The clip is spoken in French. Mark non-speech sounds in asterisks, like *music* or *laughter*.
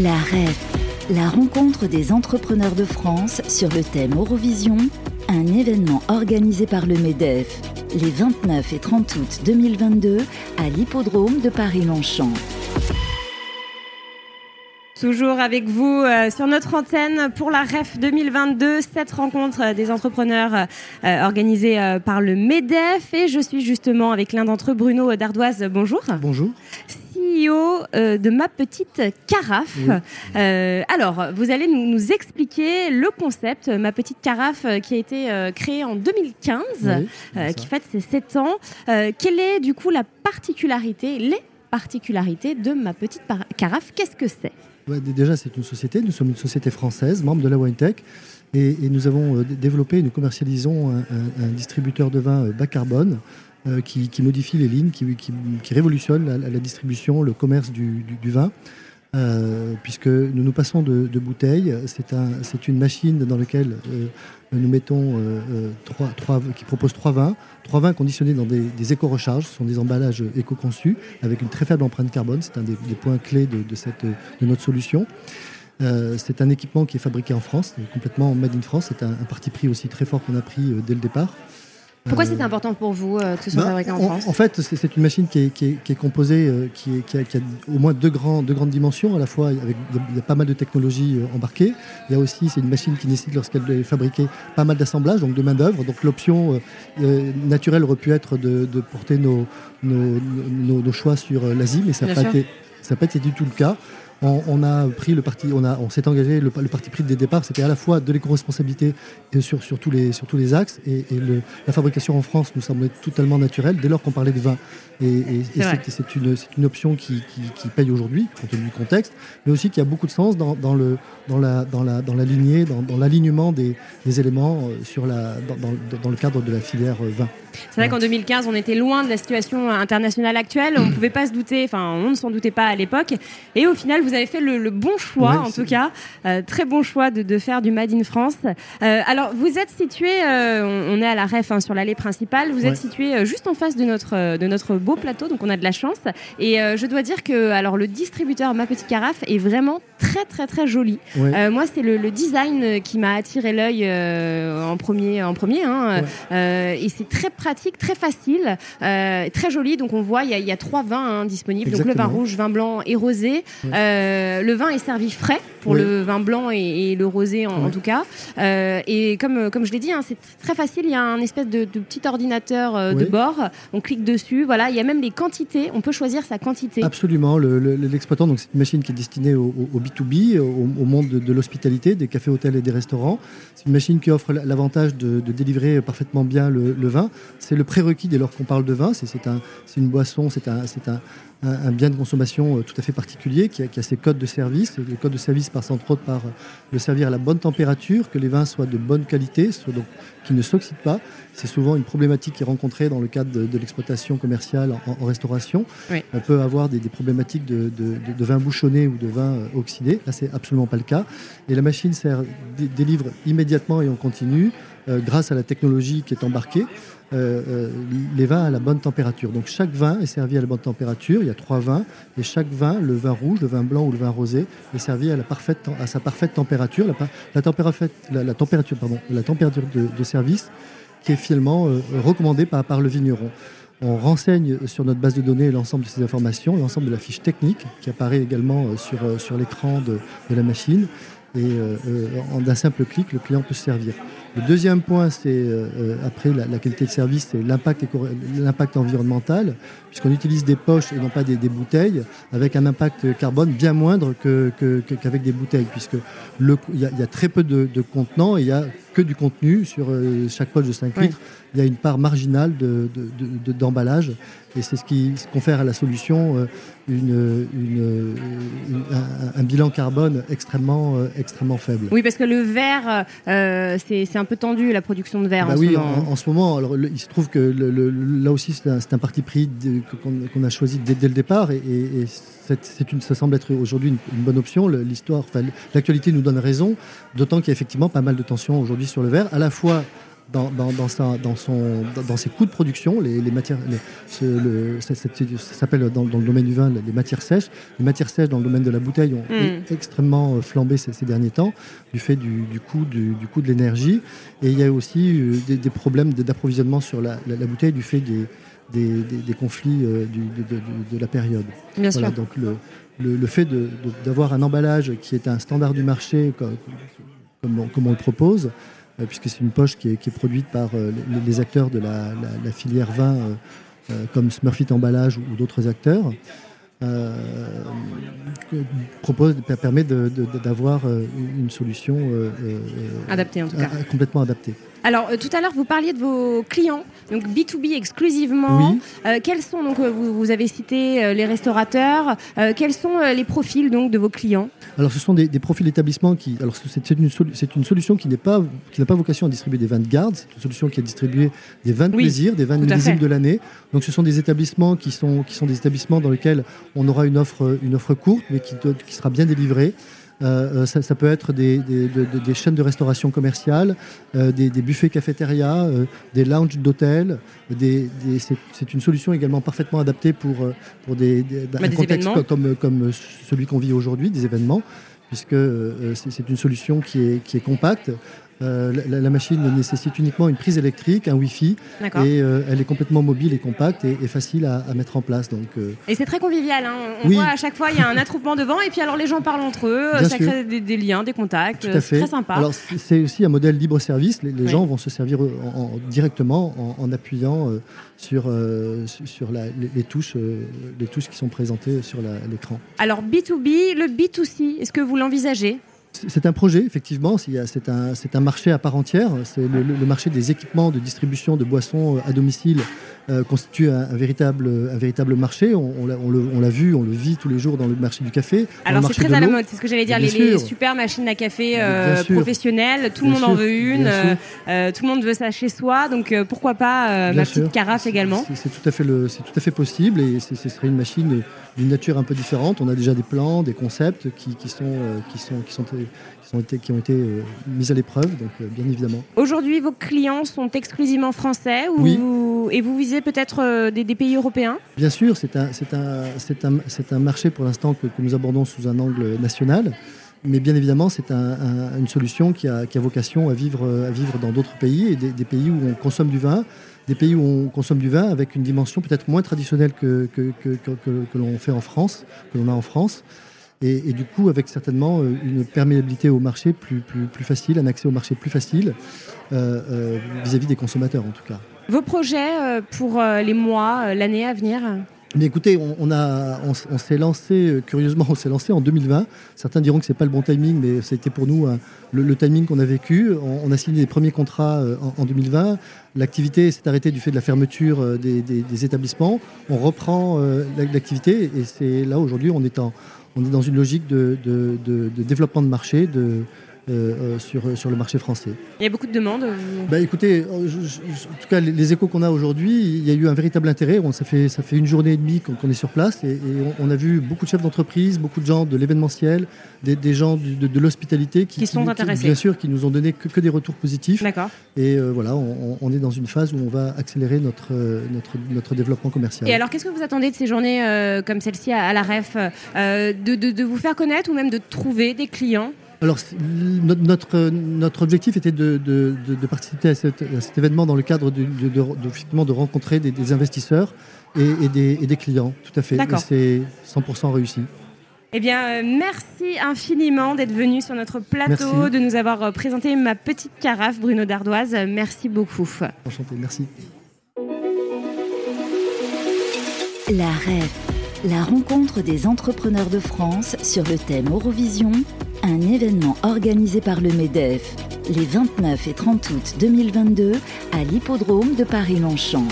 La REF, la rencontre des entrepreneurs de France sur le thème Eurovision, un événement organisé par le MEDEF les 29 et 30 août 2022 à l'hippodrome de Paris-Longchamp. Toujours avec vous euh, sur notre antenne pour la REF 2022, cette rencontre des entrepreneurs euh, organisée euh, par le MEDEF. Et je suis justement avec l'un d'entre eux, Bruno Dardoise. Bonjour. Bonjour. CEO de ma petite carafe. alors, vous allez nous, expliquer le concept, ma petite carafe qui a été créée en 2015, qui fête ses 7 ans. quelle est du coup la particularité, les particularités de ma petite carafe? Qu'est-ce que c'est? Déjà, c'est une société. Nous sommes une société française, membre de la WineTech. Et, et nous avons euh, développé nous commercialisons un, distributeur de vin euh, bas carbone euh, qui, modifie les lignes, qui, révolutionne la, distribution, le commerce du vin. Euh, puisque nous nous passons de, bouteilles. C'est un, une machine dans laquelle euh, nous mettons trois, qui propose trois vins, trois vins conditionnés dans des, éco-recharges. Ce sont des emballages éco-conçus avec une très faible empreinte carbone. C'est un des, points clés de, notre solution. c'est un équipement qui est fabriqué en France, complètement made in France. C'est un parti pris aussi très fort qu'on a pris dès le départ. Pourquoi c'était important pour vous euh, que ce soit bah, fabriqué en France En fait, c'est une machine qui est, composée, euh, qui, a, au moins deux, grands, deux grandes dimensions. À la fois, avec, il y a pas mal de technologies euh, embarquées. Il y a aussi, c'est une machine qui nécessite, lorsqu'elle est fabriquée, pas mal d'assemblage, donc de main-d'œuvre. Donc l'option naturelle aurait pu être de, porter nos, nos, choix sur l'Asie, mais ça n'a pas, pas été du tout le cas on, a pris le parti, on, a, on s'est engagé, le, parti pris dès le départ, c'était à la fois de l'éco-responsabilité sur, sur, tous les, sur tous les axes, et, la fabrication en France nous semblait totalement naturelle dès lors qu'on parlait de vin. Et, c'est une, une, option qui, paye aujourd'hui, compte tenu du contexte, mais aussi qui a beaucoup de sens dans, le, dans, la, dans, la, dans la lignée, dans, l'alignement des, éléments euh, sur la, dans, le cadre de la filière euh, vin. C'est vrai qu'en 2015, on était loin de la situation internationale actuelle. On ne pouvait pas se douter, enfin, on ne s'en doutait pas à l'époque. Et au final, vous avez fait le, bon choix, en tout cas, euh, très bon choix de, faire du Made in France. alors, vous êtes situé, on, est à la REF hein, sur l'allée principale, vous êtes situé juste en face de notre, de notre beau plateau, donc on a de la chance. Et euh, je dois dire que alors le distributeur Ma Petite Carafe est vraiment très très très joli. Euh, moi, c'est le, design qui m'a attiré l'œil euh, en premier, en premier. Hein. et c'est très pratique, très facile, très joli. Donc on voit, il y, a trois vins hein, disponibles. Donc le vin rouge, vin blanc et rosé. Le vin est servi frais pour le vin blanc et, le rosé en, tout cas. et comme comme je l'ai dit, hein, c'est très facile. Il y a un espèce de, petit ordinateur de bord. On clique dessus. Voilà, il y a même les quantités. On peut choisir sa quantité. Absolument. L'exploitant, donc c'est une machine qui est destinée au, B2B, au, monde de, l'hospitalité, des cafés, hôtels et des restaurants. C'est une machine qui offre l'avantage de, délivrer parfaitement bien le, vin. C'est le prérequis dès lors qu'on parle de vin. C'est un, une boisson, c'est un, un, un, bien de consommation euh, tout à fait particulier qui a, ses codes de service. Le code de service passe entre autres par euh, le servir à la bonne température, que les vins soient de bonne qualité, soit donc qui ne s'oxydent pas. C'est souvent une problématique qui est rencontrée dans le cadre de, l'exploitation commerciale en, restauration. On peut avoir des, problématiques de, de, vin bouchonné ou de vin euh, oxydé. Là, c'est absolument pas le cas. Et la machine sert, délivre immédiatement et en continu grâce à la technologie qui est embarquée. Euh, euh, les vins à la bonne température. Donc chaque vin est servi à la bonne température. Il y a trois vins et chaque vin, le vin rouge, le vin blanc ou le vin rosé, est servi à, la parfaite, sa parfaite température. La, température, de, service qui est finalement euh, recommandée par, le vigneron. On renseigne sur notre base de données l'ensemble de ces informations, l'ensemble de la fiche technique qui apparaît également sur, l'écran de, la machine. Et en d'un simple clic, le client peut se servir. Le deuxième point, c'est euh, euh, après la, qualité de service, c'est l'impact environnemental, puisqu'on utilise des poches et non pas des, bouteilles, avec un impact carbone bien moindre qu'avec des bouteilles, puisque il y, a très peu de, contenants et il n'y a que du contenu sur euh, chaque poche de 5 litres. Il y a une part marginale d'emballage. De, et c'est ce qui confère à la solution euh, une, un, bilan carbone extrêmement, euh, extrêmement faible. Oui, parce que le verre, euh, c'est un peu tendu la production de verre. Bah en oui, ce moment. En, ce moment, alors, il se trouve que là aussi c'est un, parti pris qu'on a choisi dès, le départ et, une, ça semble être aujourd'hui une, bonne option. L'histoire, l'actualité nous donne raison, d'autant qu'il y a effectivement pas mal de tensions aujourd'hui sur le verre, à la fois dans, dans, dans, sa, dans, son, dans, ses coûts de production, les, les matières, les, le, ça, ça s'appelle dans, le domaine du vin les matières sèches. Les matières sèches dans le domaine de la bouteille ont mm. extrêmement flambé ces, ces, derniers temps du fait du, du coût, du, du, coût de l'énergie. Et il y a aussi des, des problèmes d'approvisionnement sur la, la, la, bouteille du fait des, des, des, des conflits euh, du, de, de, de, la période. Bien voilà, sûr. Donc le, le, le fait d'avoir un emballage qui est un standard du marché comme, comme, comme on le propose, euh, puisque c'est une poche qui est, qui est, produite par euh, les, les, acteurs de la, la, la filière vin, euh, comme Smurfit Emballage ou, ou d'autres acteurs. Euh, propose, permet d'avoir une solution adaptée en tout cas. complètement adaptée. Alors, euh, tout à l'heure, vous parliez de vos clients, donc B2B exclusivement. Oui. Euh, quels sont, donc, vous, vous avez cité euh, les restaurateurs, euh, quels sont euh, les profils donc, de vos clients? Alors, ce sont des, des profils d'établissement qui. Alors, c'est une, une, solution qui n'a pas, qui pas vocation à distribuer des vins de garde, c'est une solution qui a distribué des vins de oui, plaisir, des vins millésime de l'année. Donc, ce sont des établissements qui sont, qui sont des établissements dans lesquels on aura une offre, une offre courte, mais qui, qui sera bien délivrée. Euh, ça, ça, peut être des, des, des, des, chaînes de restauration commerciale, euh, des, buffets cafétéria, euh, des lounges d'hôtel. c'est une solution également parfaitement adaptée pour, pour des, bah, un contexte comme, comme celui qu'on vit aujourd'hui, des événements puisque euh, c'est une solution qui est, qui est compacte, euh, la, la, machine nécessite uniquement une prise électrique, un Wi-Fi, et euh, elle est complètement mobile et compacte et, et facile à, à, mettre en place. Donc, euh... Et c'est très convivial. Hein. On oui. voit à chaque fois il y a un attroupement devant, et puis alors les gens parlent entre eux, Bien ça sûr. crée des, des, liens, des contacts. C'est très sympa. Alors c'est aussi un modèle libre service. Les, les oui. gens vont se servir en, en, directement en, en appuyant sur, sur la, les, les, touches, les touches qui sont présentées sur l'écran. Alors B2B, le B2C, est-ce que vous l'envisagez? C'est un projet, effectivement. C'est un, marché à part entière. C'est le, le, marché des équipements de distribution de boissons à domicile euh, constitue un, un, véritable, un véritable marché. On, on l'a vu, on le vit tous les jours dans le marché du café. Alors c'est très à la mode, c'est ce que j'allais dire. Les, les, super machines à café euh, professionnelles, tout bien le monde sûr, en veut une, euh, tout le monde veut ça chez soi. Donc pourquoi pas ma sûr. petite carafe également C'est tout, à fait tout à fait possible et ce serait une machine d'une nature un peu différente. On a déjà des plans, des concepts qui, qui sont, qui sont, qui sont qui ont été, qui ont été mises à l'épreuve, donc bien évidemment. Aujourd'hui, vos clients sont exclusivement français ou oui. vous, et vous visez peut-être euh, des, pays européens? Bien sûr, c'est un, marché pour l'instant que, nous abordons sous un angle national. Mais bien évidemment, c'est une solution qui a, vocation à vivre, dans d'autres pays et des, pays où on consomme du vin, des pays où on consomme du vin avec une dimension peut-être moins traditionnelle que, l'on fait en France, que l'on a en France et, du coup avec certainement euh, une perméabilité au marché plus, facile, un accès au marché plus facile euh, vis-à-vis -vis des consommateurs en tout cas. Vos projets pour les mois, l'année à venir? Écoutez, on, on, s'est lancé, curieusement, *laughs* on s'est lancé en 2020. Certains diront que c'est pas le bon timing, mais c'était pour nous euh, le, timing qu'on a vécu. On, a signé les premiers contrats euh, en, en 2020. L'activité s'est arrêtée du fait de la fermeture euh, des, établissements. On reprend l'activité et c'est là aujourd'hui, on est dans une logique de, de développement de marché, de, euh, sur, sur le marché français. Il y a beaucoup de demandes bah, Écoutez, je, je, en tout cas, les, les échos qu'on a aujourd'hui, il y a eu un véritable intérêt. On, ça, fait, ça fait une journée et demie qu'on qu est sur place et, et on, on, a vu beaucoup de chefs d'entreprise, beaucoup de gens de l'événementiel, des, des, gens du, de, de l'hospitalité qui, qui, sont qui, intéressés. bien sûr, qui nous ont donné que, que des retours positifs. D'accord. Et euh, voilà, on, on, est dans une phase où on va accélérer notre, notre, notre développement commercial. Et alors, qu'est-ce que vous attendez de ces journées euh, comme celle-ci à, à, la REF euh, de, de, de vous faire connaître ou même de trouver des clients alors, notre, notre objectif était de, de, de, de participer à, cette, à, cet événement dans le cadre de, de, de rencontrer des, des investisseurs et, et, des, et, des, clients, tout à fait. Et c'est 100% réussi. Eh bien, euh, merci infiniment d'être venu sur notre plateau, merci. de nous avoir euh, présenté ma petite carafe, Bruno Dardoise. Merci beaucoup. Enchanté, merci. La REF, la rencontre des entrepreneurs de France sur le thème Eurovision un événement organisé par le MEDEF les 29 et 30 août 2022 à l'hippodrome de Paris-Longchamp.